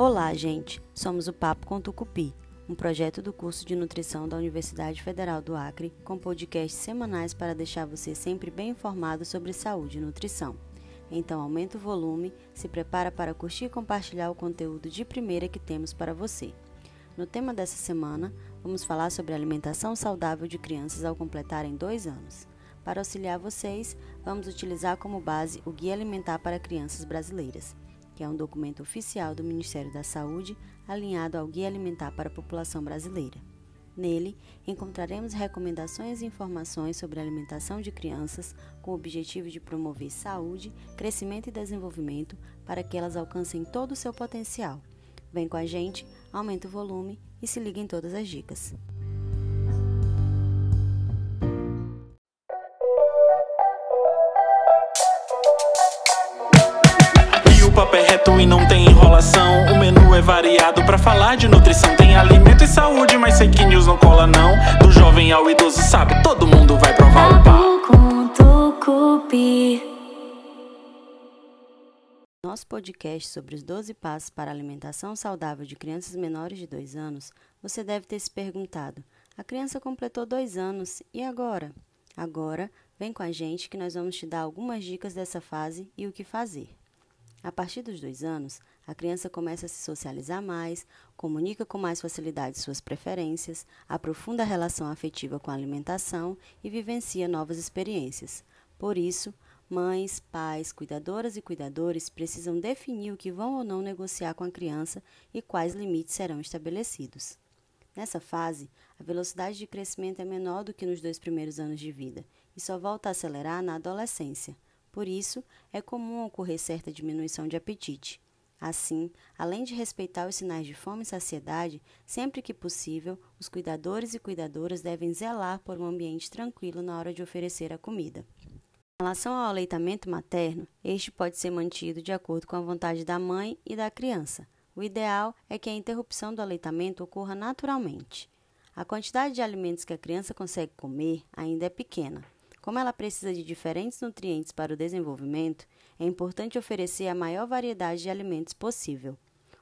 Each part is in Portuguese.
Olá, gente! Somos o Papo com Tucupi, um projeto do curso de nutrição da Universidade Federal do Acre, com podcasts semanais para deixar você sempre bem informado sobre saúde e nutrição. Então, aumenta o volume, se prepara para curtir e compartilhar o conteúdo de primeira que temos para você. No tema dessa semana, vamos falar sobre alimentação saudável de crianças ao completarem dois anos. Para auxiliar vocês, vamos utilizar como base o Guia Alimentar para Crianças Brasileiras que é um documento oficial do Ministério da Saúde alinhado ao Guia Alimentar para a População Brasileira. Nele, encontraremos recomendações e informações sobre a alimentação de crianças com o objetivo de promover saúde, crescimento e desenvolvimento para que elas alcancem todo o seu potencial. Vem com a gente, aumenta o volume e se liga em todas as dicas. Papo é reto e não tem enrolação. O menu é variado para falar de nutrição. Tem alimento e saúde, mas fake news não cola não. Do jovem ao idoso, sabe? Todo mundo vai provar o pau. Nosso podcast sobre os 12 passos para a alimentação saudável de crianças menores de 2 anos, você deve ter se perguntado: a criança completou 2 anos e agora? Agora, vem com a gente que nós vamos te dar algumas dicas dessa fase e o que fazer. A partir dos dois anos, a criança começa a se socializar mais, comunica com mais facilidade suas preferências, aprofunda a relação afetiva com a alimentação e vivencia novas experiências. Por isso, mães, pais, cuidadoras e cuidadores precisam definir o que vão ou não negociar com a criança e quais limites serão estabelecidos. Nessa fase, a velocidade de crescimento é menor do que nos dois primeiros anos de vida e só volta a acelerar na adolescência por isso, é comum ocorrer certa diminuição de apetite. Assim, além de respeitar os sinais de fome e saciedade, sempre que possível, os cuidadores e cuidadoras devem zelar por um ambiente tranquilo na hora de oferecer a comida. Em relação ao aleitamento materno, este pode ser mantido de acordo com a vontade da mãe e da criança. O ideal é que a interrupção do aleitamento ocorra naturalmente. A quantidade de alimentos que a criança consegue comer ainda é pequena, como ela precisa de diferentes nutrientes para o desenvolvimento, é importante oferecer a maior variedade de alimentos possível.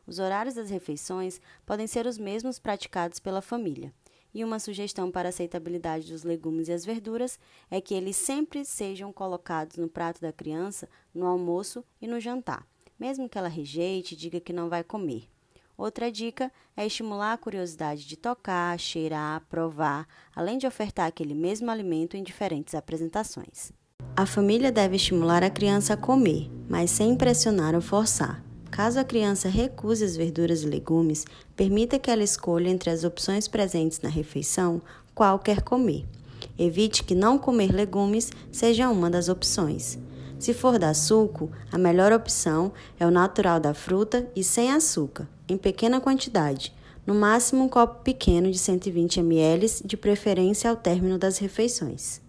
Os horários das refeições podem ser os mesmos praticados pela família. E uma sugestão para a aceitabilidade dos legumes e as verduras é que eles sempre sejam colocados no prato da criança no almoço e no jantar, mesmo que ela rejeite e diga que não vai comer. Outra dica é estimular a curiosidade de tocar, cheirar, provar, além de ofertar aquele mesmo alimento em diferentes apresentações. A família deve estimular a criança a comer, mas sem pressionar ou forçar. Caso a criança recuse as verduras e legumes, permita que ela escolha entre as opções presentes na refeição qual quer comer. Evite que não comer legumes seja uma das opções. Se for dar suco, a melhor opção é o natural da fruta e sem açúcar, em pequena quantidade, no máximo um copo pequeno de 120 ml, de preferência ao término das refeições.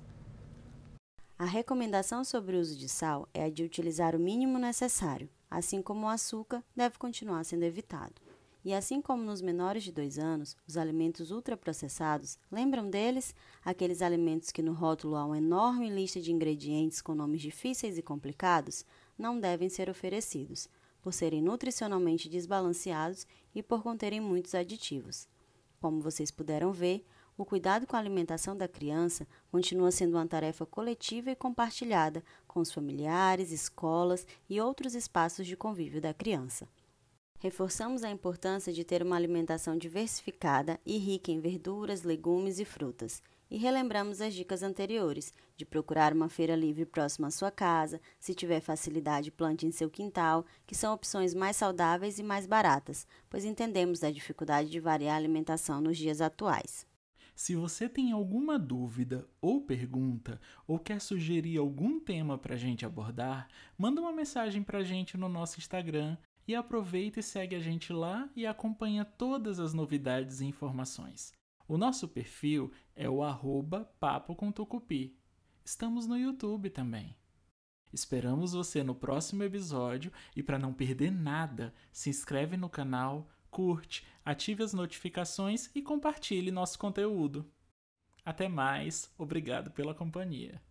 A recomendação sobre o uso de sal é a de utilizar o mínimo necessário, assim como o açúcar deve continuar sendo evitado. E assim como nos menores de 2 anos, os alimentos ultraprocessados, lembram deles? Aqueles alimentos que no rótulo há uma enorme lista de ingredientes com nomes difíceis e complicados, não devem ser oferecidos, por serem nutricionalmente desbalanceados e por conterem muitos aditivos. Como vocês puderam ver, o cuidado com a alimentação da criança continua sendo uma tarefa coletiva e compartilhada com os familiares, escolas e outros espaços de convívio da criança. Reforçamos a importância de ter uma alimentação diversificada e rica em verduras, legumes e frutas. E relembramos as dicas anteriores, de procurar uma feira livre próxima à sua casa, se tiver facilidade, plante em seu quintal, que são opções mais saudáveis e mais baratas, pois entendemos a dificuldade de variar a alimentação nos dias atuais. Se você tem alguma dúvida ou pergunta, ou quer sugerir algum tema para a gente abordar, manda uma mensagem para a gente no nosso Instagram e aproveita e segue a gente lá e acompanha todas as novidades e informações. O nosso perfil é o arroba Papo com Tucupi. Estamos no YouTube também. Esperamos você no próximo episódio e para não perder nada, se inscreve no canal, curte, ative as notificações e compartilhe nosso conteúdo. Até mais, obrigado pela companhia.